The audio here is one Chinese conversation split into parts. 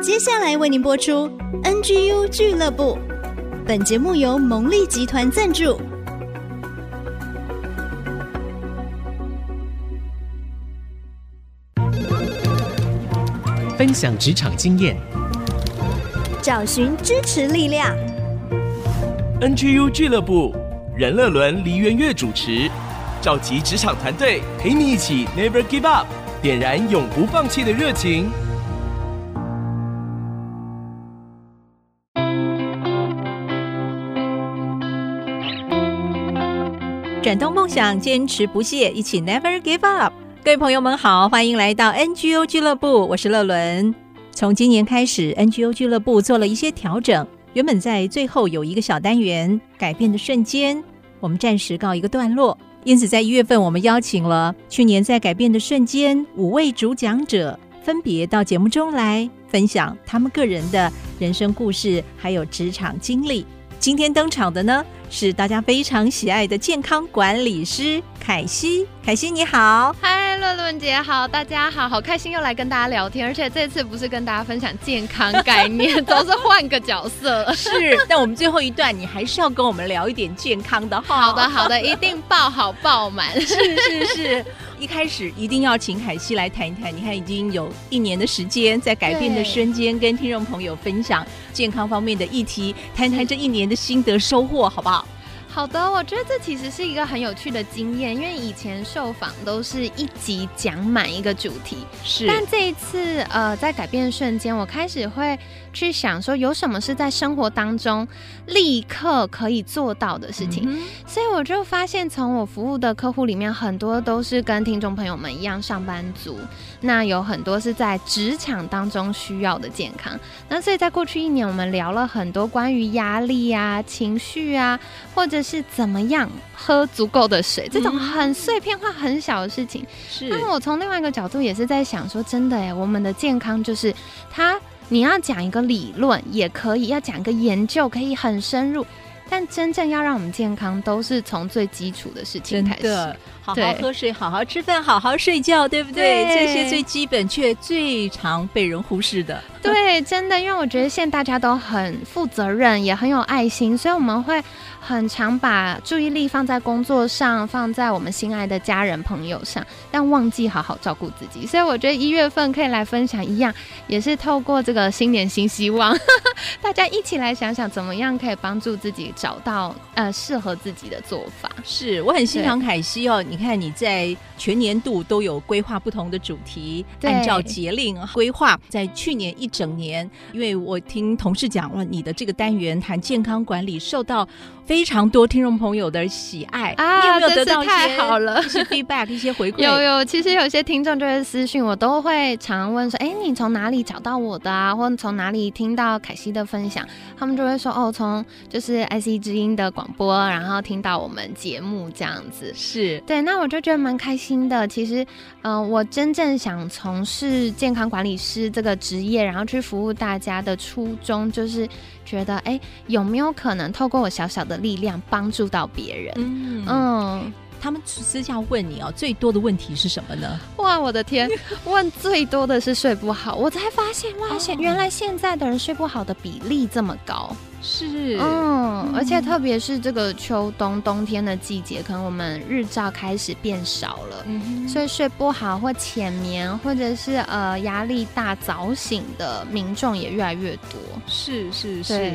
接下来为您播出 NGU 俱乐部，本节目由蒙利集团赞助。分享职场经验，找寻支持力量。NGU 俱乐部，任乐伦、黎元月主持，召集职场团队，陪你一起 Never Give Up。点燃永不放弃的热情。转动梦想，坚持不懈，一起 Never Give Up。各位朋友们好，欢迎来到 NGO 俱乐部，我是乐伦。从今年开始，NGO 俱乐部做了一些调整。原本在最后有一个小单元“改变的瞬间”，我们暂时告一个段落。因此，在一月份，我们邀请了去年在“改变的瞬间”五位主讲者，分别到节目中来分享他们个人的人生故事，还有职场经历。今天登场的呢，是大家非常喜爱的健康管理师凯西。凯西你好，嗨，乐伦姐好，大家好，好开心又来跟大家聊天，而且这次不是跟大家分享健康概念，总是换个角色。是，但我们最后一段你还是要跟我们聊一点健康的哈。好的，好的，一定爆好爆满。是是是。一开始一定要请凯西来谈一谈，你看已经有一年的时间，在改变的瞬间跟听众朋友分享健康方面的议题，谈谈这一年的心得收获，好不好？好的，我觉得这其实是一个很有趣的经验，因为以前受访都是一集讲满一个主题，是，但这一次呃，在改变的瞬间，我开始会去想说，有什么是在生活当中立刻可以做到的事情，嗯、所以我就发现，从我服务的客户里面，很多都是跟听众朋友们一样上班族，那有很多是在职场当中需要的健康，那所以在过去一年，我们聊了很多关于压力啊、情绪啊，或者是是怎么样喝足够的水？这种很碎片化、很小的事情。是。那我从另外一个角度也是在想说，真的哎，我们的健康就是它，你要讲一个理论也可以，要讲一个研究可以很深入，但真正要让我们健康，都是从最基础的事情开始。的，好好喝水，好好吃饭，好好睡觉，对不对？对，这些最基本却最常被人忽视的。对，真的，因为我觉得现在大家都很负责任，也很有爱心，所以我们会。很常把注意力放在工作上，放在我们心爱的家人朋友上，但忘记好好照顾自己。所以我觉得一月份可以来分享一样，也是透过这个新年新希望，呵 呵大家一起来想想怎么样可以帮助自己找到呃适合自己的做法。是我很欣赏凯西哦，你看你在全年度都有规划不同的主题，按照节令规划。在去年一整年，因为我听同事讲了，你的这个单元谈健康管理受到非常多听众朋友的喜爱啊！你有没有得到一些太好了，一些 feedback，一些回馈？有有，其实有些听众就会私信我，都会常常问说：“哎，你从哪里找到我的啊？或者从哪里听到凯西的分享？”他们就会说：“哦，从就是 IC 之音的广播，然后听到我们节目这样子。”是对，那我就觉得蛮开心的。其实，嗯、呃，我真正想从事健康管理师这个职业，然后去服务大家的初衷，就是。觉得哎，有没有可能透过我小小的力量帮助到别人？嗯，嗯，他们私下问你哦，最多的问题是什么呢？哇，我的天，问最多的是睡不好。我才发现，哇，现原来现在的人睡不好的比例这么高。是，嗯，而且特别是这个秋冬冬天的季节，可能我们日照开始变少了，嗯，所以睡不好或浅眠，或者是呃压力大早醒的民众也越来越多。是是是，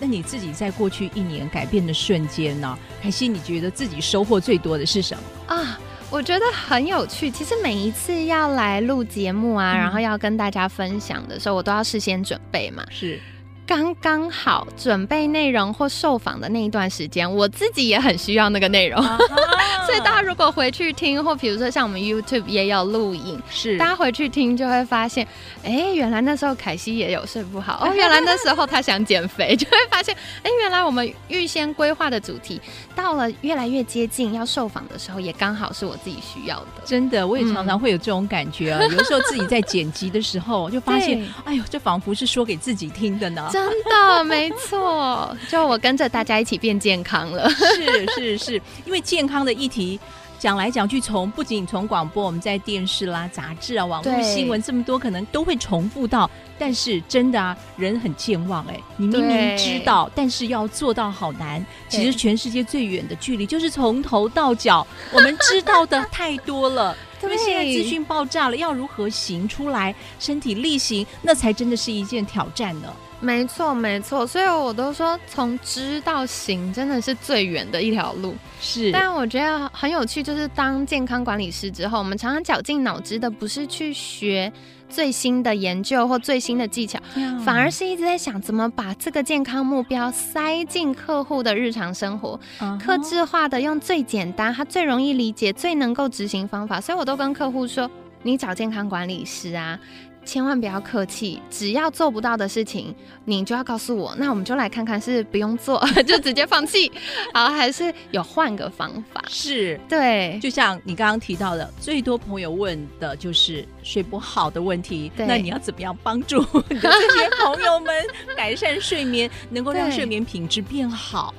那你自己在过去一年改变的瞬间呢？凯西，你觉得自己收获最多的是什么啊？我觉得很有趣。其实每一次要来录节目啊，嗯，然后要跟大家分享的时候，我都要事先准备嘛。是。刚刚好准备内容或受访的那一段时间，我自己也很需要那个内容，uh. 所以大家如果回去听，或比如说像我们 YouTube 也有录影，是大家回去听就会发现，哎、欸，原来那时候凯西也有睡不好 哦，原来那时候他想减肥，就会发现，哎、欸，原来我们预先规划的主题到了越来越接近要受访的时候，也刚好是我自己需要的。真的，我也常常会有这种感觉啊，嗯、有时候自己在剪辑的时候就发现，哎呦，这仿佛是说给自己听的呢。真的没错，就我跟着大家一起变健康了。是是是，因为健康的议题讲讲来讲去，从不仅从广播，我们在电视啦、杂志啊、网络新闻这么多，可能都会重复到。但是真的啊，人很健忘哎，你明明知道，但是要做到好难。其实全世界最远的距离就是从头到脚，我们知道的太多了。因为现在资讯爆炸了，要如何行出来，身体力行，那才真的是一件挑战呢。没错，没错，所以我都说，从知到行真的是最远的一条路。是，但我觉得很有趣，就是当健康管理师之后，我们常常绞尽脑汁的不是去学最新的研究或最新的技巧，反而是一直在想怎么把这个健康目标塞进客户的日常生活，克制化的，用最简单、他最容易理解、最能够执行方法。所以我都跟客户说，你找健康管理师啊。千万不要客气，只要做不到的事情，你就要告诉我，那我们就来看看是不用做，就直接放弃，好，还是有换个方法？是对，就像你刚刚提到的，最多朋友问的就是睡不好的问题，对，那你要怎么样帮助你的这些朋友们改善睡眠，能够让睡眠品质变好？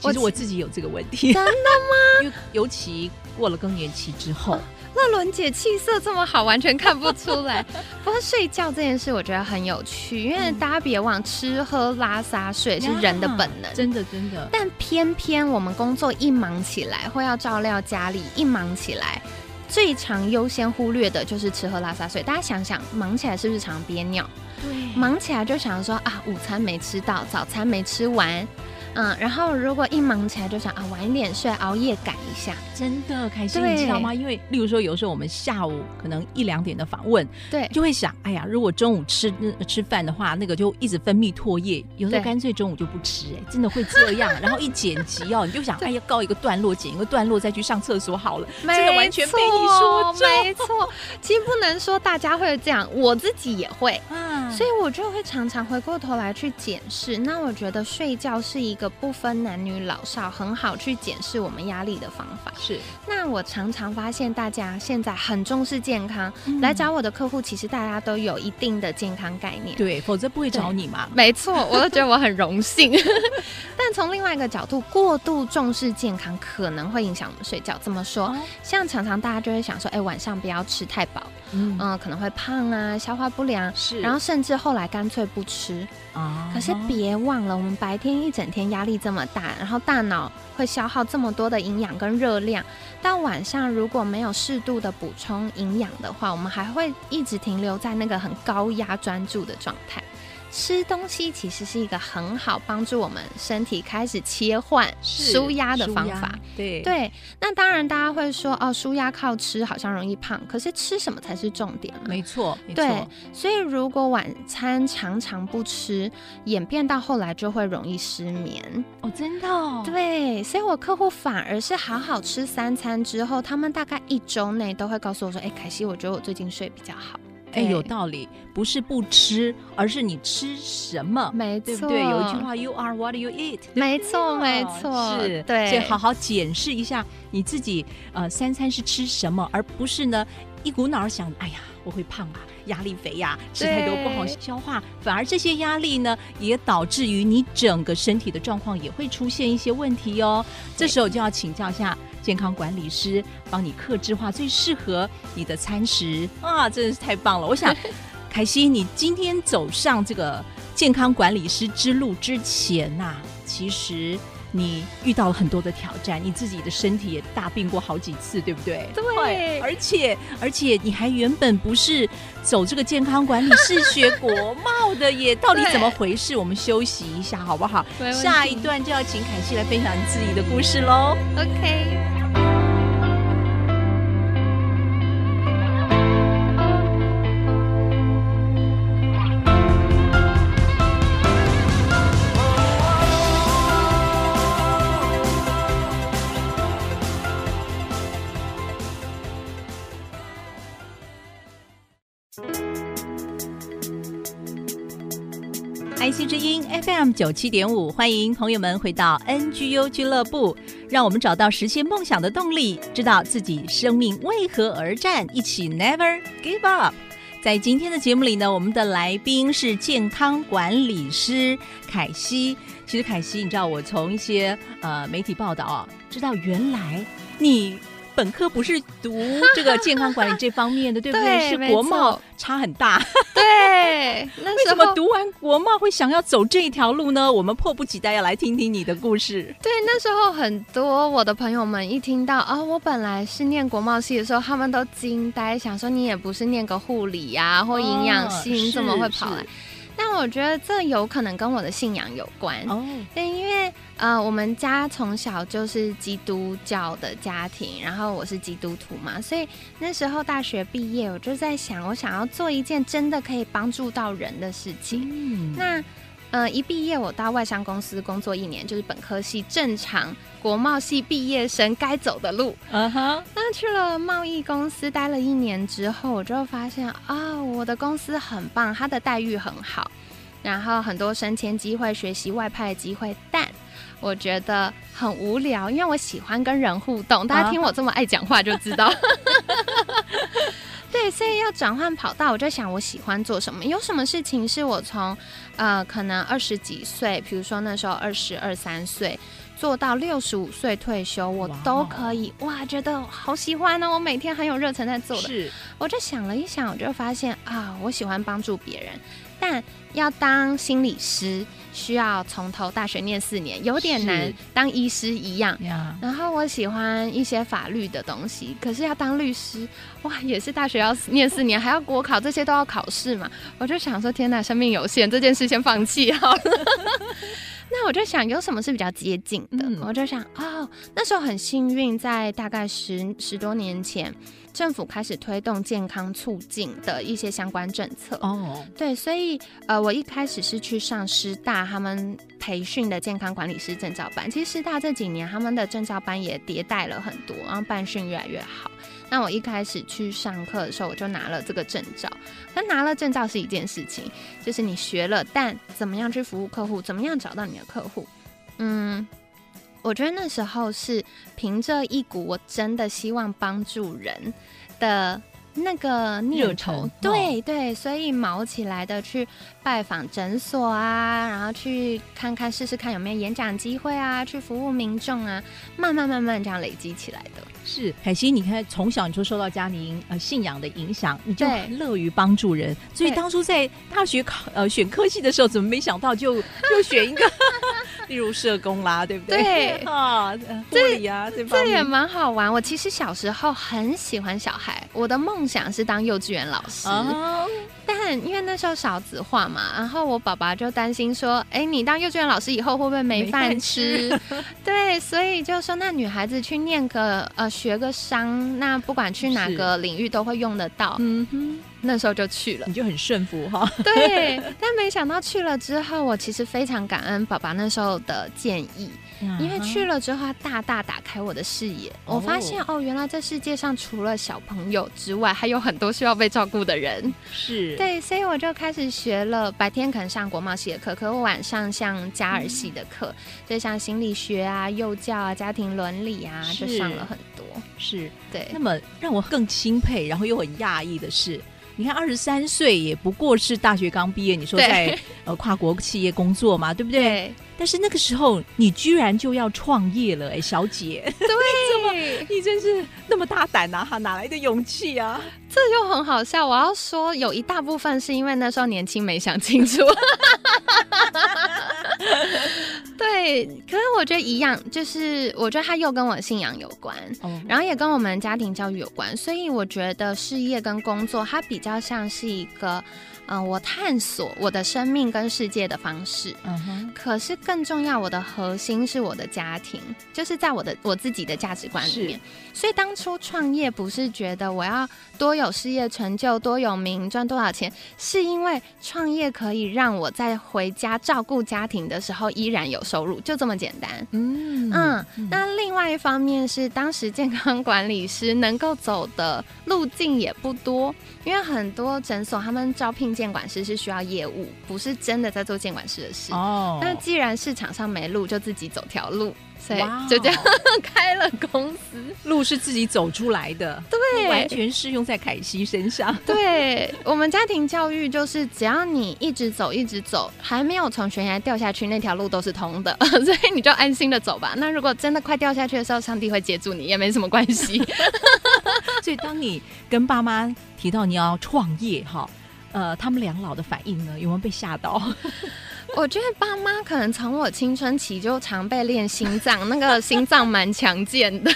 其实我自己有这个问题，真的吗？尤尤其过了更年期之后。乐伦姐气色这么好，完全看不出来。不过睡觉这件事，我觉得很有趣，因为大家别忘，吃喝拉撒睡是人的本能，真的真的。但偏偏我们工作一忙起来，或要照料家里，一忙起来，最常优先忽略的就是吃喝拉撒睡。大家想想，忙起来是不是常憋尿？对，忙起来就想说啊，午餐没吃到，早餐没吃完。嗯，然后如果一忙起来就想啊，晚一点睡，熬夜赶一下，真的开心，你知道吗？因为例如说，有时候我们下午可能一两点的访问，对，就会想，哎呀，如果中午吃吃饭的话，那个就一直分泌唾液，有时候干脆中午就不吃，哎，真的会这样。然后一剪辑哦，你就想，哎呀，告一个段落，剪一个段落，再去上厕所好了。没错，这个完全被你说中，没错。其实不能说大家会这样，我自己也会，嗯，所以我就会常常回过头来去检视。那我觉得睡觉是一个不分男女老少，很好去检视我们压力的方法。是，那我常常发现大家现在很重视健康，嗯、来找我的客户，其实大家都有一定的健康概念。对，否则不会找你嘛。没错，我都觉得我很荣幸。但从另外一个角度，过度重视健康可能会影响我们睡觉。怎么说？哦、像常常大家就会想说，哎、欸，晚上不要吃太饱，嗯、呃，可能会胖啊，消化不良。是，然后甚至后来干脆不吃。啊、哦，可是别忘了，我们白天一整天压力这么大，然后大脑会消耗这么多的营养跟热量，到晚上如果没有适度的补充营养的话，我们还会一直停留在那个很高压专注的状态。吃东西其实是一个很好帮助我们身体开始切换舒压的方法。对对，那当然大家会说哦，舒压靠吃好像容易胖，可是吃什么才是重点？没错，没错。对，所以如果晚餐常常不吃，演变到后来就会容易失眠。哦，真的哦？对，所以我客户反而是好好吃三餐之后，他们大概一周内都会告诉我说：“哎，凯西，我觉得我最近睡比较好。”哎，有道理，不是不吃，而是你吃什么，没错，对不对？有一句话，You are what you eat，没错，没错，是，对，所以好好检视一下你自己，呃，三餐是吃什么，而不是呢一股脑想，哎呀，我会胖啊，压力肥呀，吃太多不好消化，反而这些压力呢，也导致于你整个身体的状况也会出现一些问题哦。这时候就要请教一下。健康管理师帮你克制化最适合你的餐食啊，真的是太棒了！我想，凯西，你今天走上这个健康管理师之路之前呐、啊，其实你遇到了很多的挑战，你自己的身体也大病过好几次，对不对？对，而且而且你还原本不是走这个健康管理是学国贸的耶，到底怎么回事？我们休息一下好不好？下一段就要请凯西来分享你自己的故事喽。OK。IC 之音 FM 九七点五，欢迎朋友们回到 NGU 俱乐部，让我们找到实现梦想的动力，知道自己生命为何而战，一起 Never Give Up。在今天的节目里呢，我们的来宾是健康管理师凯西。其实凯西，你知道我从一些呃媒体报道啊，知道原来你本科不是读这个健康管理这方面的，对不对？对，是国贸差很大。对，那为什么读完国贸会想要走这一条路呢？我们迫不及待要来听听你的故事。对，那时候很多我的朋友们一听到啊、哦，我本来是念国贸系的时候，他们都惊呆，想说你也不是念个护理呀、啊、或营养系，你怎么会跑来？但我觉得这有可能跟我的信仰有关哦。对，因为呃，我们家从小就是基督教的家庭，然后我是基督徒嘛，所以那时候大学毕业，我就在想，我想要做一件真的可以帮助到人的事情。嗯，那。呃，一毕业我到外商公司工作一年，就是本科系正常国贸系毕业生该走的路。嗯哼。那去了贸易公司待了一年之后，我就发现啊、哦，我的公司很棒，它的待遇很好，然后很多升迁机会、学习外派的机会，但我觉得很无聊，因为我喜欢跟人互动。大家听我这么爱讲话就知道。Uh. 对，所以要转换跑道，我就想我喜欢做什么？有什么事情是我从呃可能二十几岁，比如说那时候二十二三岁，做到六十五岁退休，我都可以哇，哇，觉得好喜欢呢、哦！我每天很有热忱在做的。是，我就想了一想，我就发现啊，我喜欢帮助别人，但要当心理师。需要从头大学念四年，有点难，当医师一样。然后我喜欢一些法律的东西，可是要当律师，哇，也是大学要念四年，还要国考，这些都要考试嘛。我就想说，天哪，生命有限，这件事先放弃好了。那我就想，有什么是比较接近的？嗯、我就想，哦，那时候很幸运，在大概十十多年前。政府开始推动健康促进的一些相关政策哦，oh. 对，所以呃，我一开始是去上师大他们培训的健康管理师证照班。其实师大这几年他们的证照班也迭代了很多，然后办训越来越好。那我一开始去上课的时候，我就拿了这个证照。那拿了证照是一件事情，就是你学了，但怎么样去服务客户，怎么样找到你的客户，嗯。我觉得那时候是凭着一股我真的希望帮助人的那个念头，对对，所以毛起来的去拜访诊所啊，然后去看看试试看有没有演讲机会啊，去服务民众啊，慢慢慢慢这样累积起来的。是凯西，你看从小你就受到家庭呃信仰的影响，你就很乐于帮助人，所以当初在大学考呃选科系的时候，怎么没想到就就选一个，例如社工啦，对不对？对 啊，护理啊，这这也蛮好玩。我其实小时候很喜欢小孩，我的梦想是当幼稚园老师。哦但因为那时候少子化嘛，然后我爸爸就担心说：“哎，你当幼稚园老师以后会不会没饭吃？”吃 对，所以就说那女孩子去念个呃学个商，那不管去哪个领域都会用得到。嗯哼，那时候就去了，你就很顺服哈。对，但没想到去了之后，我其实非常感恩爸爸那时候的建议。因为去了之后，他大大打开我的视野。我发现哦，原来这世界上除了小朋友之外，还有很多需要被照顾的人。是对，所以我就开始学了。白天可能上国贸系的课，可我晚上像加儿系的课，就像心理学啊、幼教啊、家庭伦理啊，就上了很多。是对。那么让我更钦佩，然后又很讶异的是，你看二十三岁也不过是大学刚毕业，你说在呃跨国企业工作嘛，对不对？对但是那个时候，你居然就要创业了，哎，小姐，对，你，你真是那么大胆啊，哈，哪来的勇气啊？这就很好笑。我要说，有一大部分是因为那时候年轻没想清楚。对，可是我觉得一样，就是我觉得他又跟我信仰有关，嗯、然后也跟我们家庭教育有关，所以我觉得事业跟工作，它比较像是一个。嗯、呃，我探索我的生命跟世界的方式。嗯哼。可是更重要，我的核心是我的家庭，就是在我的我自己的价值观里面。是所以当初创业不是觉得我要多有事业成就、多有名、赚多少钱，是因为创业可以让我在回家照顾家庭的时候依然有收入，就这么简单。嗯嗯。那另外一方面是，当时健康管理师能够走的路径也不多，因为很多诊所他们招聘。监管师是需要业务，不是真的在做监管师的事。哦，那既然市场上没路，就自己走条路，所以就这样 开了公司。路是自己走出来的，对，完全适用在凯西身上。对，我们家庭教育就是，只要你一直走，一直走，还没有从悬崖掉下去，那条路都是通的。所以你就安心的走吧。那如果真的快掉下去的时候，上帝会接住你，也没什么关系。所以当你跟爸妈提到你要创业哈，呃，他们两老的反应呢，有没有被吓到？我觉得爸妈可能从我青春期就常被练心脏，那个心脏蛮强健的，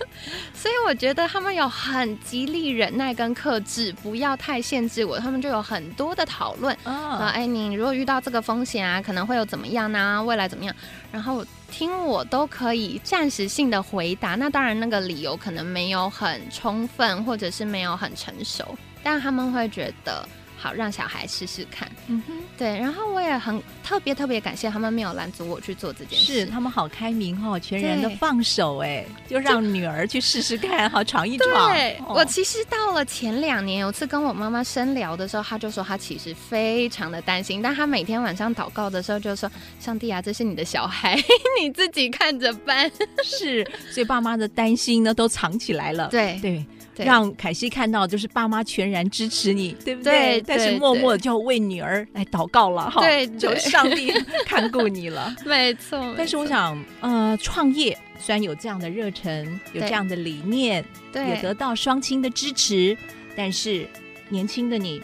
所以我觉得他们有很极力忍耐跟克制，不要太限制我。他们就有很多的讨论啊，哎，你如果遇到这个风险啊，可能会有怎么样呢、啊？未来怎么样？然后听我都可以暂时性的回答。那当然，那个理由可能没有很充分，或者是没有很成熟，但他们会觉得。好，让小孩试试看。嗯哼，对。然后我也很特别特别感谢他们没有拦阻我去做这件事。是，他们好开明哦，全然的放手，哎，就让女儿去试试看，好闯一闯。对，哦、我其实到了前两年，有次跟我妈妈深聊的时候，她就说她其实非常的担心，但她每天晚上祷告的时候就说：“上帝啊，这是你的小孩，你自己看着办。”是，所以爸妈的担心呢都藏起来了。对对。让凯西看到，就是爸妈全然支持你，对不对？对，但是默默的就要为女儿来祷告了哈。对，就上帝看顾你了。没错。但是我想，呃，创业虽然有这样的热忱，有这样的理念，对，也得到双亲的支持，但是年轻的你，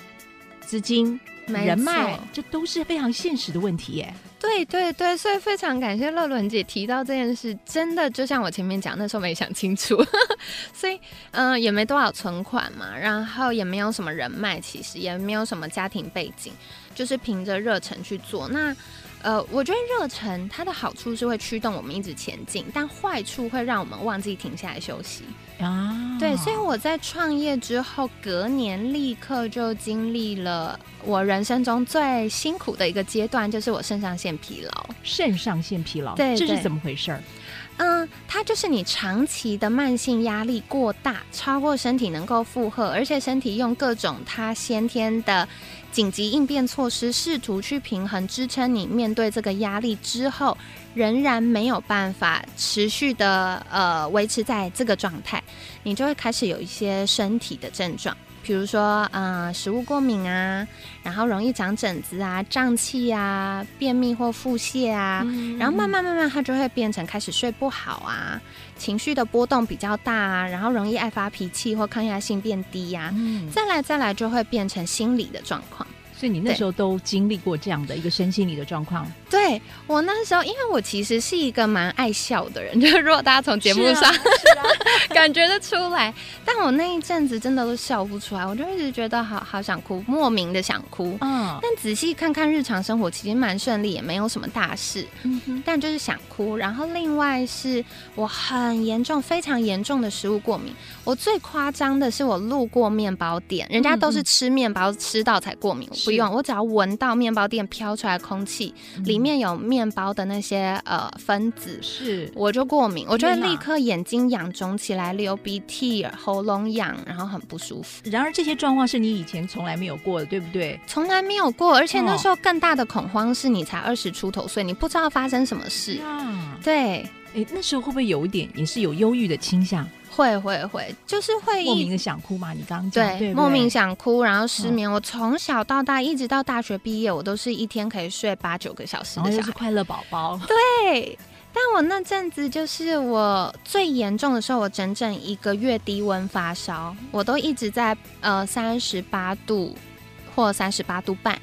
资金、人脉，这都是非常现实的问题耶。对对对，所以非常感谢乐伦姐提到这件事，真的就像我前面讲，那时候没想清楚，所以嗯、也没多少存款嘛，然后也没有什么人脉，其实也没有什么家庭背景，就是凭着热忱去做。那呃，我觉得热忱它的好处是会驱动我们一直前进，但坏处会让我们忘记停下来休息。啊，对，所以我在创业之后，隔年立刻就经历了我人生中最辛苦的一个阶段，就是我肾上腺疲劳。肾上腺疲劳，对，这是怎么回事儿？嗯，它就是你长期的慢性压力过大，超过身体能够负荷，而且身体用各种它先天的紧急应变措施，试图去平衡支撑你面对这个压力之后。仍然没有办法持续的呃维持在这个状态，你就会开始有一些身体的症状，比如说呃食物过敏啊，然后容易长疹子啊、胀气啊、便秘或腹泻啊，嗯、然后慢慢慢慢它就会变成开始睡不好啊，情绪的波动比较大啊，然后容易爱发脾气或抗压性变低呀、啊，嗯、再来再来就会变成心理的状况。所以你那时候都经历过这样的一个身心理的状况？对，我那时候，因为我其实是一个蛮爱笑的人，就是如果大家从节目上、啊啊、感觉得出来，但我那一阵子真的都笑不出来，我就一直觉得好好想哭，莫名的想哭。嗯，但仔细看看日常生活，其实蛮顺利，也没有什么大事。嗯哼，但就是想哭。然后另外是我很严重、非常严重的食物过敏。我最夸张的是，我路过面包店，人家都是吃面包吃到才过敏。不用，我只要闻到面包店飘出来的空气，嗯、里面有面包的那些呃分子，是。我就过敏，我就会立刻眼睛痒、肿起来、流鼻涕、喉咙痒，然后很不舒服。然而这些状况是你以前从来没有过的，对不对？从来没有过，而且那时候更大的恐慌是你才二十出头所以，你不知道发生什么事。啊、对，哎，那时候会不会有一点也是有忧郁的倾向？会会会，就是会莫名的想哭嘛？你刚刚讲对，对对莫名想哭，然后失眠。哦、我从小到大，一直到大学毕业，我都是一天可以睡八九个小时的小孩，就是快乐宝宝。对，但我那阵子就是我最严重的时候，我整整一个月低温发烧，我都一直在呃三十八度或三十八度半。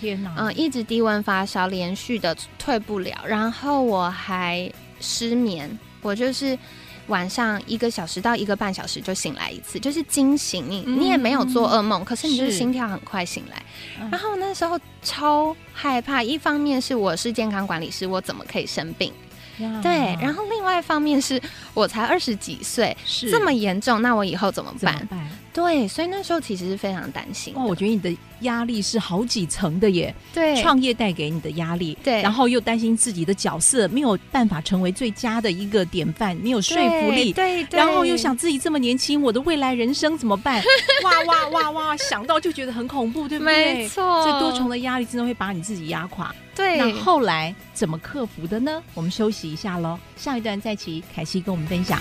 天哪！嗯、呃，一直低温发烧，连续的退不了，然后我还失眠，我就是。晚上一个小时到一个半小时就醒来一次，就是惊醒你，嗯、你也没有做噩梦，可是你就是心跳很快醒来。然后那时候超害怕，一方面是我是健康管理师，我怎么可以生病？呀对，然后另外一方面是我才二十几岁，是这么严重，那我以后怎么办？怎么办？对，所以那时候其实是非常担心。哇，我觉得你的压力是好几层的耶。对，创业带给你的压力，对，然后又担心自己的角色没有办法成为最佳的一个典范，没有说服力。对，对，对，然后又想自己这么年轻，我的未来人生怎么办？哇哇哇哇，想到就觉得很恐怖，对不对？没错，这多重的压力真的会把你自己压垮。对，那后来怎么克服的呢？我们休息一下喽，下一段再请凯西跟我们分享。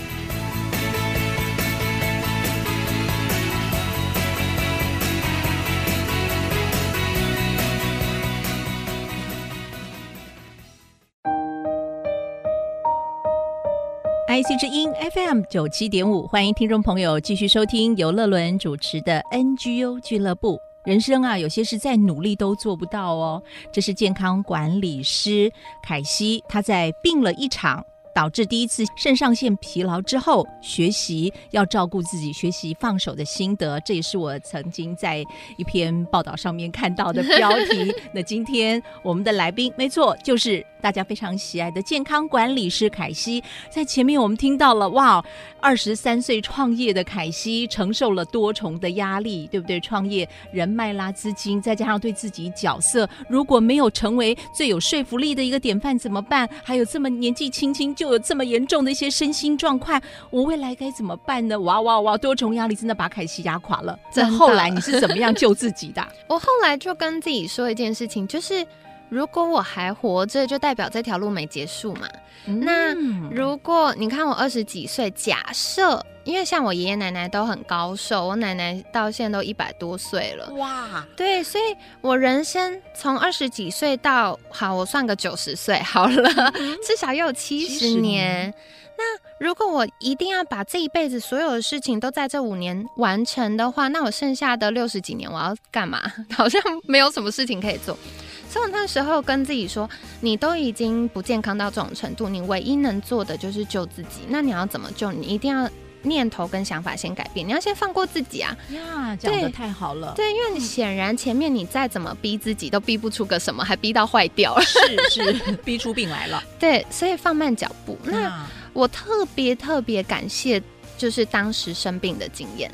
IC 之音 FM 九七点五，欢迎听众朋友继续收听由乐伦主持的 NGU 俱乐部。人生啊，有些事再努力都做不到哦。这是健康管理师凯西，他在病了一场，导致第一次肾上腺疲劳之后，学习要照顾自己，学习放手的心得，这也是我曾经在一篇报道上面看到的标题。那今天我们的来宾，没错，就是。大家非常喜爱的健康管理师凯西，在前面我们听到了哇，二十三岁创业的凯西承受了多重的压力，对不对？创业人脉啦、资金，再加上对自己角色，如果没有成为最有说服力的一个典范怎么办？还有这么年纪轻轻就有这么严重的一些身心状况，我未来该怎么办呢？哇哇哇！多重压力真的把凯西压垮了。这后来你是怎么样救自己的？我后来就跟自己说一件事情，就是。如果我还活着，就代表这条路没结束嘛。嗯、那如果你看我二十几岁，假设，因为像我爷爷奶奶都很高寿，我奶奶到现在都一百多岁了。哇，对，所以我人生从二十几岁到好，我算个九十岁好了，嗯、至少也有七十年。那如果我一定要把这一辈子所有的事情都在这五年完成的话，那我剩下的六十几年我要干嘛？好像没有什么事情可以做。所以那时候跟自己说，你都已经不健康到这种程度，你唯一能做的就是救自己。那你要怎么救？你一定要念头跟想法先改变，你要先放过自己啊！呀，讲的太好了。对，因为你显然前面你再怎么逼自己，都逼不出个什么，还逼到坏掉了。是是，逼出病来了。对，所以放慢脚步。那我特别特别感谢，就是当时生病的经验。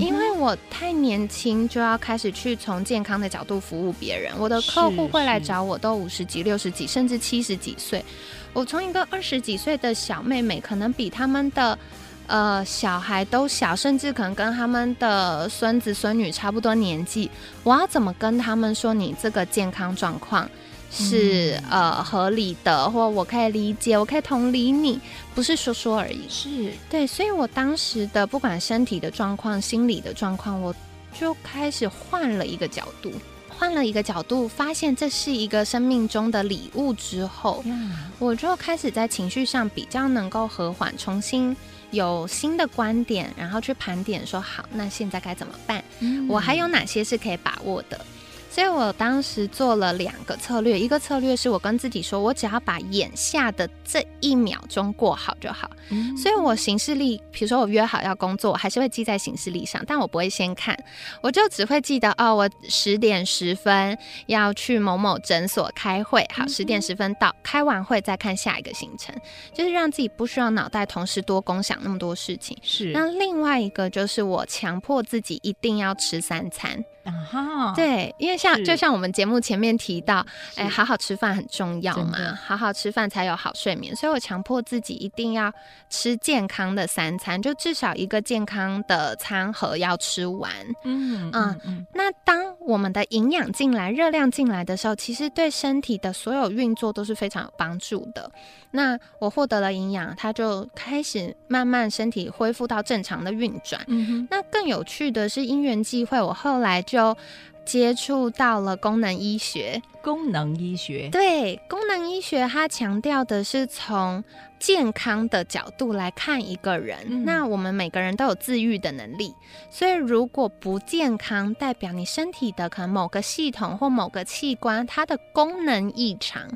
因为我太年轻，就要开始去从健康的角度服务别人。我的客户会来找我，都五十几、六十几，甚至七十几岁。我从一个二十几岁的小妹妹，可能比他们的呃小孩都小，甚至可能跟他们的孙子孙女差不多年纪。我要怎么跟他们说你这个健康状况？是呃合理的，或我可以理解，我可以同理你，不是说说而已。是对，所以我当时的不管身体的状况、心理的状况，我就开始换了一个角度，换了一个角度，发现这是一个生命中的礼物之后，我就开始在情绪上比较能够和缓，重新有新的观点，然后去盘点说好，那现在该怎么办？嗯，我还有哪些是可以把握的？所以我当时做了两个策略，一个策略是我跟自己说，我只要把眼下的这一秒钟过好就好。嗯，所以我行事历，比如说我约好要工作，我还是会记在行事历上，但我不会先看，我就只会记得哦，我十点十分要去某某诊所开会，好，十点十分到，开完会再看下一个行程，就是让自己不需要脑袋同时多工想那么多事情。是，那另外一个就是我强迫自己一定要吃三餐。啊哈，对，因为像就像我们节目前面提到，哎，好好吃饭很重要嘛，好好吃饭才有好睡眠，所以我强迫自己一定要吃健康的三餐，就至少一个健康的餐盒要吃完。嗯嗯嗯。那当我们的营养进来、热量进来的时候，其实对身体的所有运作都是非常有帮助的。那我获得了营养，它就开始慢慢身体恢复到正常的运转。嗯哼。那更有趣的是，因缘际会，我后来就。就接触到了功能医学，功能医学，对，功能医学，它强调的是从。健康的角度来看一个人，嗯，那我们每个人都有自愈的能力，所以如果不健康，代表你身体的可能某个系统或某个器官它的功能异常，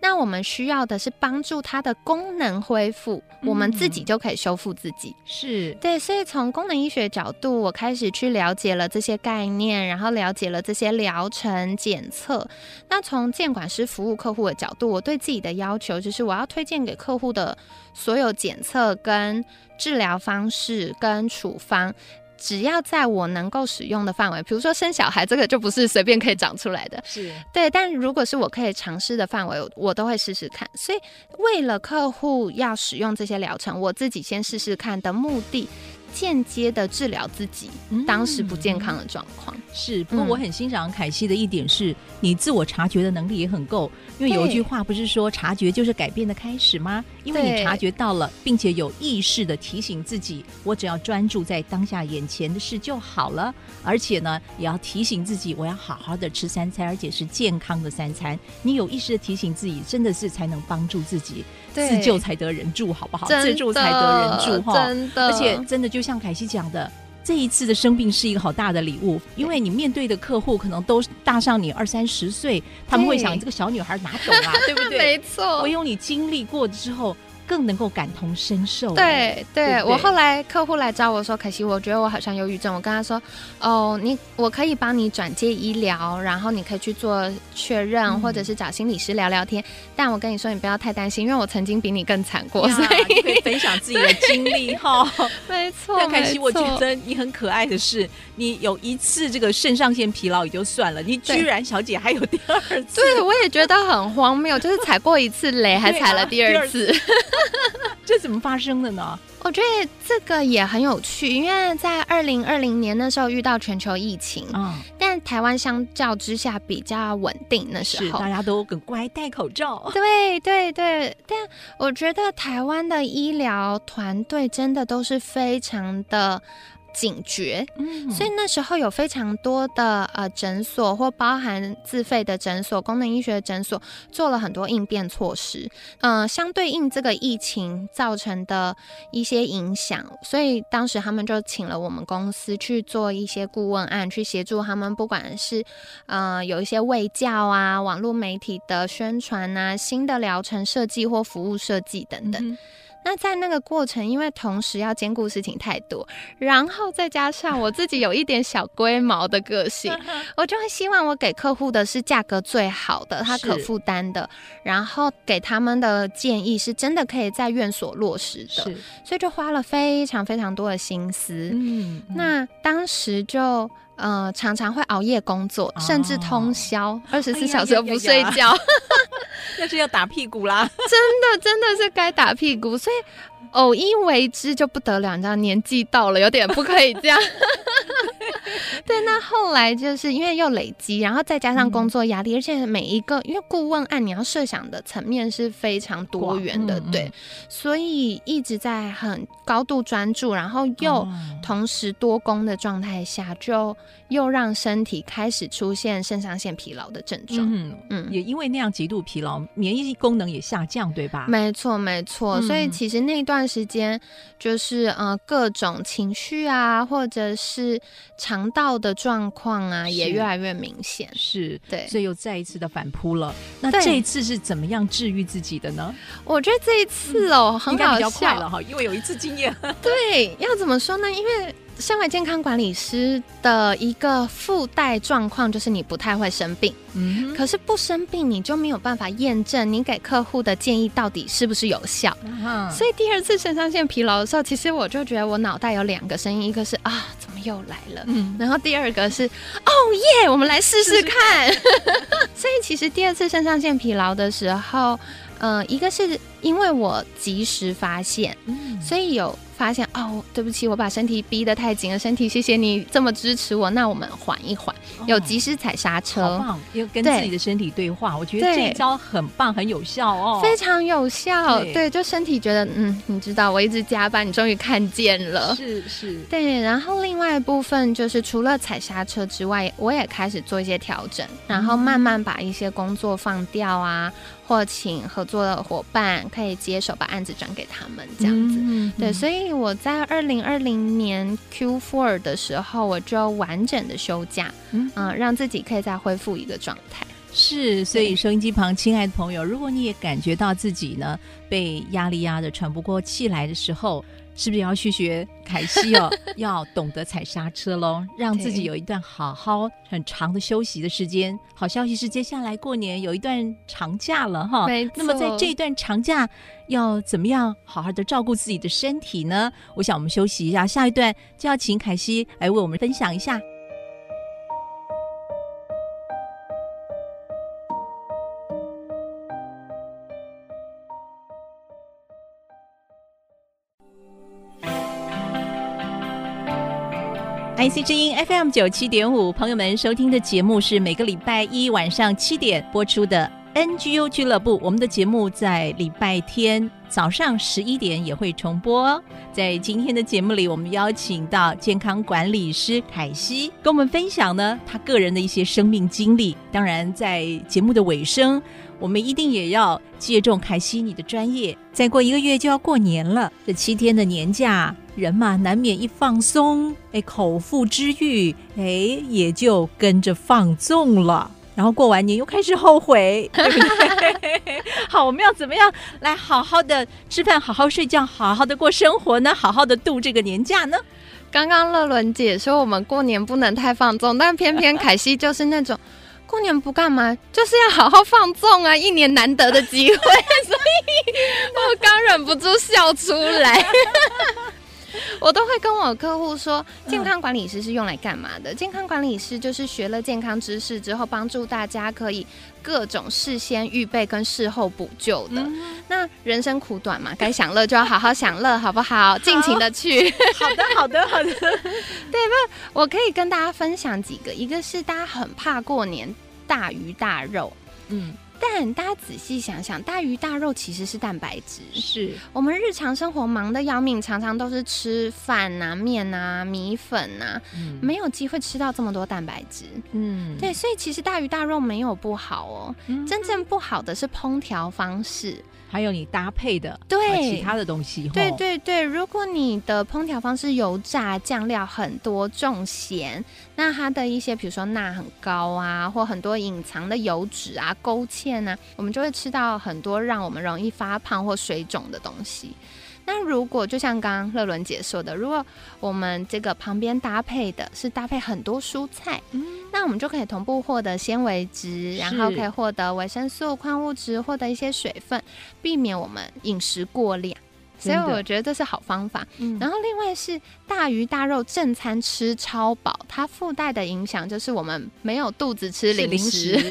那我们需要的是帮助它的功能恢复，我们自己就可以修复自己。是对，所以从功能医学角度，我开始去了解了这些概念，然后了解了这些疗程检测。那从监管师服务客户的角度，我对自己的要求就是我要推荐给客户的。所有检测跟治疗方式跟处方，只要在我能够使用的范围，比如说生小孩，这个就不是随便可以长出来的。是对，但如果是我可以尝试的范围，我都会试试看。所以为了客户要使用这些疗程，我自己先试试看的目的，间接的治疗自己当时不健康的状况。嗯、是，不过我很欣赏凯西的一点是，你自我察觉的能力也很够。因为有一句话不是说察觉就是改变的开始吗？因为你察觉到了，并且有意识的提醒自己，我只要专注在当下眼前的事就好了。而且呢，也要提醒自己，我要好好的吃三餐，而且是健康的三餐。你有意识的提醒自己，真的是才能帮助自己。自救才得人助，好不好？自助才得人助，哈！真的，而且真的就像凯西讲的，这一次的生病是一个好大的礼物，因为你面对的客户可能都大上你二三十岁，他们会想这个小女孩哪懂啊，对不对？没错，唯有你经历过之后。更能够感同身受。对对，我后来客户来找我说：“凯西，我觉得我好像忧郁症。”我跟他说：“哦，你我可以帮你转介医疗，然后你可以去做确认，嗯、或者是找心理师聊聊天。但我跟你说，你不要太担心，因为我曾经比你更惨过，所以可以分享自己的经历哈。没错，但凯西，我觉得你很可爱的是，你有一次这个肾上腺疲劳也就算了，你居然小姐还有第二次。对，我也觉得很荒谬，就是踩过一次雷，还踩了第二次。这怎么发生的呢？我觉得这个也很有趣，因为在二零二零年那时候遇到全球疫情，嗯，但台湾相较之下比较稳定，那时候大家都很乖，戴口罩。对对对，但我觉得台湾的医疗团队真的都是非常的。警觉，嗯，所以那时候有非常多的呃诊所或包含自费的诊所、功能医学的诊所做了很多应变措施，嗯、呃，相对应这个疫情造成的一些影响，所以当时他们就请了我们公司去做一些顾问案，去协助他们，不管是呃有一些卫教啊、网络媒体的宣传啊、新的疗程设计或服务设计等等。嗯那在那个过程，因为同时要兼顾事情太多，然后再加上我自己有一点小龟毛的个性，我就会希望我给客户的是价格最好的，他可负担的，然后给他们的建议是真的可以在院所落实的，所以就花了非常非常多的心思。嗯，那当时就。呃，常常会熬夜工作，甚至通宵，二十四小时都不睡觉，那是要打屁股啦！真的，真的是该打屁股，所以偶一为之就不得了，你知道，年纪到了，有点不可以这样。对，那后来就是因为又累积，然后再加上工作压力，嗯、而且每一个因为顾问案你要设想的层面是非常多元的，嗯、对，所以一直在很高度专注，然后又同时多工的状态下，就又让身体开始出现肾上腺疲劳的症状。嗯嗯，也因为那样极度疲劳，免疫功能也下降，对吧？没错没错，所以其实那段时间就是呃各种情绪啊，或者是肠道。的状况啊，也越来越明显，是对，所以又再一次的反扑了。那这一次是怎么样治愈自己的呢？我觉得这一次哦，很好笑了哈，因为有一次经验。对，要怎么说呢？因为。身为健康管理师的一个附带状况就是你不太会生病，嗯，可是不生病你就没有办法验证你给客户的建议到底是不是有效。嗯，所以第二次肾上腺疲劳的时候，其实我就觉得我脑袋有两个声音，一个是啊怎么又来了，嗯，然后第二个是哦耶，我们来试试看。试 试所以其实第二次肾上腺疲劳的时候，嗯、呃，一个是因为我及时发现，嗯，所以有。发现哦，对不起，我把身体逼得太紧了。身体，谢谢你这么支持我。那我们缓一缓，有及时踩刹车，好棒！要跟自己的身体对话，对我觉得这一招很棒，很有效哦，非常有效。对，对，就身体觉得，嗯，你知道，我一直加班，你终于看见了，是是。对，然后另外一部分就是除了踩刹车之外，我也开始做一些调整，然后慢慢把一些工作放掉啊。或请合作的伙伴可以接手，把案子转给他们，这样子。嗯嗯、对，所以我在二零二零年 Q4 的时候，我就完整的休假，嗯，嗯，让自己可以再恢复一个状态。是，所以收音机旁亲爱的朋友，如果你也感觉到自己呢被压力压得喘不过气来的时候，是不是要去学凯西哦？要懂得踩刹车喽，让自己有一段好好很长的休息的时间。好消息是，接下来过年有一段长假了哈。没错。那么在这一段长假，要怎么样好好的照顾自己的身体呢？我想我们休息一下，下一段就要请凯西来为我们分享一下。IC 之音 FM 九七点五，朋友们收听的节目是每个礼拜一晚上七点播出的 NGU 俱乐部。我们的节目在礼拜天早上十一点也会重播。在今天的节目里，我们邀请到健康管理师凯西，跟我们分享呢他个人的一些生命经历。当然，在节目的尾声，我们一定也要借重凯西你的专业。再过一个月就要过年了，这七天的年假，人嘛难免一放松，哎，口腹之欲，哎，也就跟着放纵了。然后过完年又开始后悔，好，我们要怎么样来好好的吃饭、好好睡觉、好好的过生活呢？好好的度这个年假呢？刚刚乐伦姐说我们过年不能太放纵，但偏偏凯西就是那种。过年不干嘛，就是要好好放纵啊！一年难得的机会，所以我刚忍不住笑出来。我都会跟我客户说，健康管理师是用来干嘛的？健康管理师就是学了健康知识之后，帮助大家可以各种事先预备跟事后补救的。那人生苦短嘛，该享乐就要好好享乐，好不好？尽情的去。好的，好的，好的。对，不，我可以跟大家分享几个，一个是大家很怕过年大鱼大肉，嗯。但大家仔细想想，大鱼大肉其实是蛋白质。是我们日常生活忙得要命，常常都是吃饭啊、面啊、米粉啊，嗯、没有机会吃到这么多蛋白质。嗯，对，所以其实大鱼大肉没有不好哦，嗯、真正不好的是烹调方式。还有你搭配的对其他的东西，对对对。如果你的烹调方式油炸、酱料很多、重咸，那它的一些比如说钠很高啊，或很多隐藏的油脂啊、勾芡啊，我们就会吃到很多让我们容易发胖或水肿的东西。那如果就像刚刚乐伦姐说的，如果我们这个旁边搭配的是搭配很多蔬菜，嗯，那我们就可以同步获得纤维质，然后可以获得维生素、矿物质，获得一些水分，避免我们饮食过量。所以我觉得这是好方法。嗯，然后另外是大鱼大肉正餐吃超饱，它附带的影响就是我们没有肚子吃零食。零食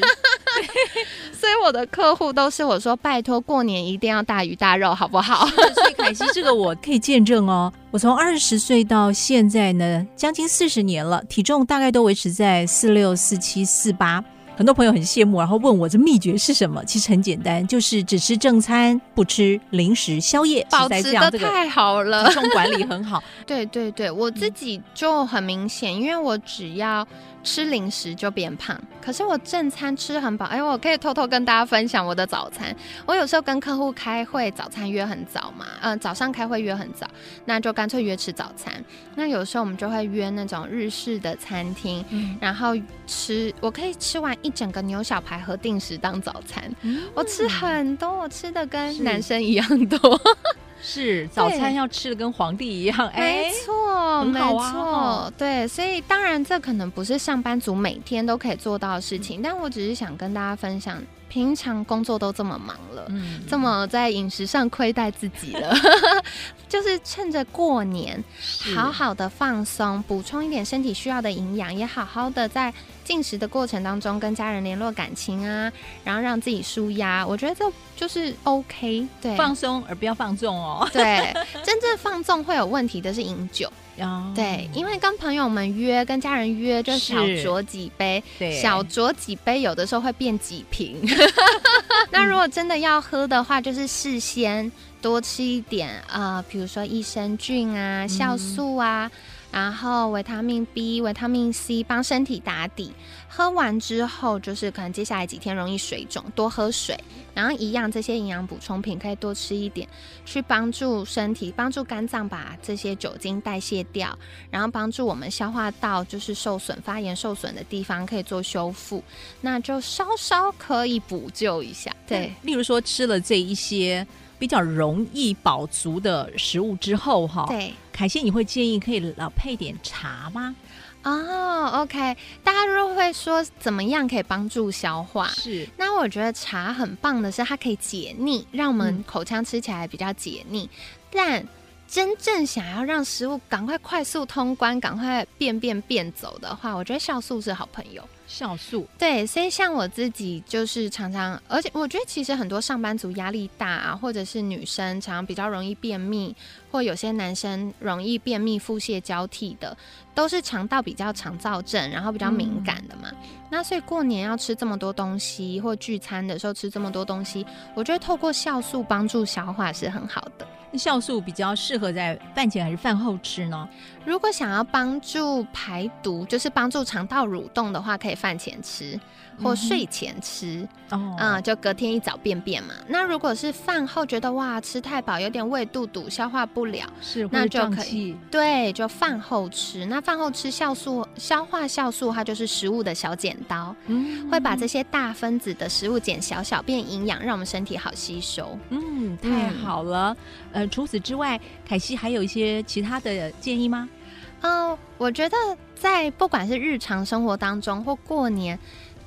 所以我的客户都是我说，拜托过年一定要大鱼大肉，好不好？所以凯西，这个我可以见证哦。我从二十岁到现在呢，将近四十年了，体重大概都维持在四六、四七、四八。很多朋友很羡慕，然后问我这秘诀是什么？其实很简单，就是只吃正餐，不吃零食、宵夜，保持的太好了，体重管理很好。对对对，我自己就很明显，因为我只要。吃零食就变胖，可是我正餐吃很饱。哎，我可以偷偷跟大家分享我的早餐。我有时候跟客户开会，早餐约很早嘛，嗯、呃，早上开会约很早，那就干脆约吃早餐。那有时候我们就会约那种日式的餐厅，嗯、然后吃，我可以吃完一整个牛小排和定时当早餐。嗯、我吃很多，我吃的跟男生一样多。是早餐要吃的跟皇帝一样，哎，没错，没错，对，所以当然这可能不是上班族每天都可以做到的事情，但我只是想跟大家分享。平常工作都这么忙了，嗯，这么在饮食上亏待自己了，就是趁着过年，好好的放松，补充一点身体需要的营养，也好好的在进食的过程当中跟家人联络感情啊，然后让自己舒压，我觉得这就是 OK，对，放松而不要放纵哦，对，真正放纵会有问题的是饮酒。Oh, 对，因为跟朋友们约，跟家人约，就小酌几杯，对，小酌几杯，有的时候会变几瓶。那如果真的要喝的话，就是事先多吃一点，呃，比如说益生菌啊、酵素啊。嗯然后维他命 B、维他命 C 帮身体打底，喝完之后就是可能接下来几天容易水肿，多喝水。然后一样这些营养补充品可以多吃一点，去帮助身体、帮助肝脏把这些酒精代谢掉，然后帮助我们消化道就是受损、发炎受损的地方可以做修复，那就稍稍可以补救一下。对，例如说吃了这一些。比较容易饱足的食物之后，哈，对，凯西，你会建议可以老配点茶吗？哦，OK，大家如果会说怎么样可以帮助消化？是，那我觉得茶很棒的是它可以解腻，让我们口腔吃起来比较解腻。嗯、但真正想要让食物赶快快速通关、赶快便便便走的话，我觉得酵素是好朋友。酵素。对，所以像我自己就是常常，而且我觉得其实很多上班族压力大啊，或者是女生常常比较容易便秘，或有些男生容易便秘、腹泻交替的，都是肠道比较肠燥症，然后比较敏感的嘛。嗯、那所以过年要吃这么多东西，或聚餐的时候吃这么多东西，我觉得透过酵素帮助消化是很好的。酵素比较适合在饭前还是饭后吃呢？如果想要帮助排毒，就是帮助肠道蠕动的话，可以饭前吃或睡前吃。哦、嗯，嗯，就隔天一早便便嘛。那如果是饭后觉得哇吃太饱，有点胃肚肚，消化不了，是那就可以对，就饭后吃。那饭后吃酵素，消化酵素它就是食物的小剪刀，嗯，会把这些大分子的食物剪小小变营养，让我们身体好吸收。嗯，太好了。嗯呃，除此之外，凯西还有一些其他的建议吗？嗯、呃，我觉得在不管是日常生活当中或过年，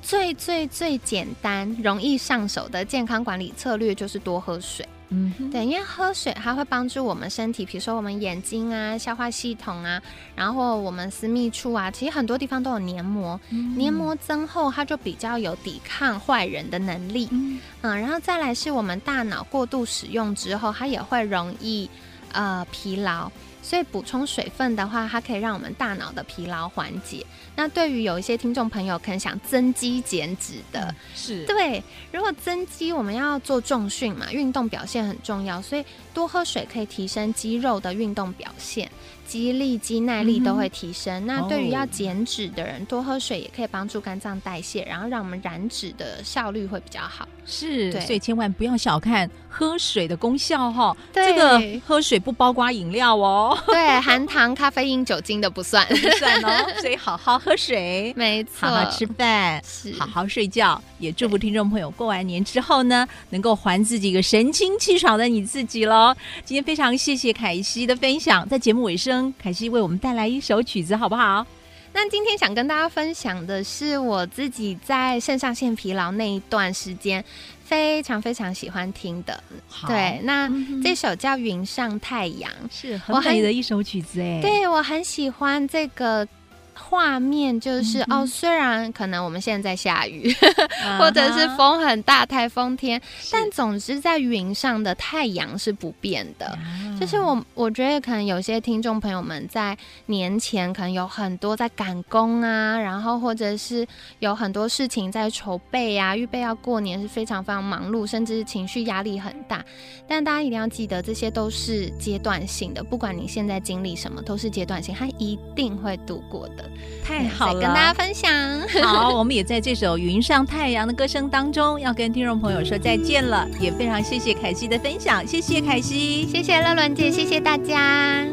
最最最简单、容易上手的健康管理策略就是多喝水。嗯哼，对，因为喝水它会帮助我们身体，比如说我们眼睛啊、消化系统啊，然后我们私密处啊，其实很多地方都有黏膜，嗯、黏膜增厚，它就比较有抵抗坏人的能力。嗯，嗯，然后再来是我们大脑过度使用之后，它也会容易呃疲劳。所以补充水分的话，它可以让我们大脑的疲劳缓解。那对于有一些听众朋友可能想增肌减脂的，嗯、是对。如果增肌，我们要做重训嘛，运动表现很重要，所以多喝水可以提升肌肉的运动表现。肌力、肌耐力都会提升。嗯、那对于要减脂的人，哦、多喝水也可以帮助肝脏代谢，然后让我们燃脂的效率会比较好。是，所以千万不要小看喝水的功效哈。对这个喝水不包括饮料哦。对，含糖、咖啡因、酒精的不算，不算哦。所以好好喝水，没错，好好吃饭，是好好睡觉。也祝福听众朋友过完年之后呢，能够还自己一个神清气爽的你自己喽。今天非常谢谢凯西的分享，在节目尾声。凯西为我们带来一首曲子，好不好？那今天想跟大家分享的是我自己在肾上腺疲劳那一段时间非常非常喜欢听的。对，那、嗯、这首叫《云上太阳》，是很美的一首曲子哎。对，我很喜欢这个。画面就是、嗯、哦，虽然可能我们现在在下雨，或者是风很大、台风天，但总之在云上的太阳是不变的。啊、就是我我觉得可能有些听众朋友们在年前可能有很多在赶工啊，然后或者是有很多事情在筹备啊，预备要过年是非常非常忙碌，甚至是情绪压力很大。但大家一定要记得，这些都是阶段性的，不管你现在经历什么，都是阶段性，它一定会度过的。太好了，跟大家分享。好，我们也在这首《云上太阳》的歌声当中，要跟听众朋友说再见了。也非常谢谢凯西的分享，谢谢凯西，谢谢乐伦姐，谢谢大家。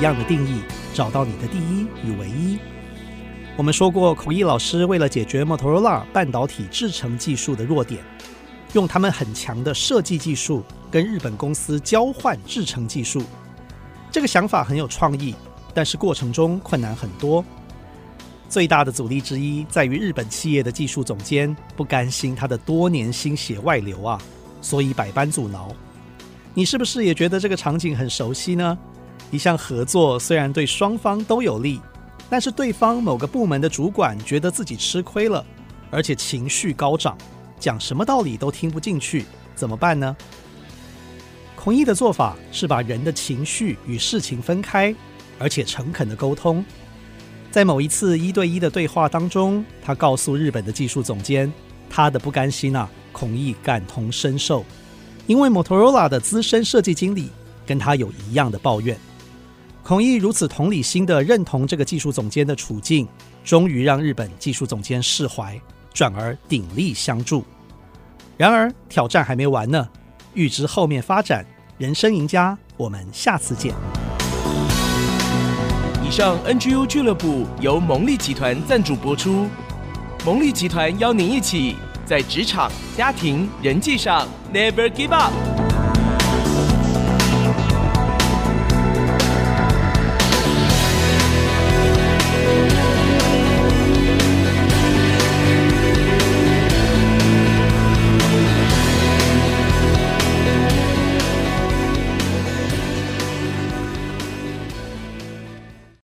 一样的定义，找到你的第一与唯一。我们说过，孔毅老师为了解决 Motorola 半导体制程技术的弱点，用他们很强的设计技术跟日本公司交换制程技术。这个想法很有创意，但是过程中困难很多。最大的阻力之一在于日本企业的技术总监不甘心他的多年心血外流啊，所以百般阻挠。你是不是也觉得这个场景很熟悉呢？一项合作虽然对双方都有利，但是对方某个部门的主管觉得自己吃亏了，而且情绪高涨，讲什么道理都听不进去，怎么办呢？孔毅的做法是把人的情绪与事情分开，而且诚恳的沟通。在某一次一对一的对话当中，他告诉日本的技术总监，他的不甘心啊，孔毅感同身受，因为 Motorola 的资深设计经理跟他有一样的抱怨。孔毅如此同理心地认同这个技术总监的处境，终于让日本技术总监释怀，转而鼎力相助。然而挑战还没完呢，预知后面发展，人生赢家，我们下次见。以上 NGU 俱乐部由蒙利集团赞助播出，蒙利集团邀您一起在职场、家庭、人际上 Never Give Up。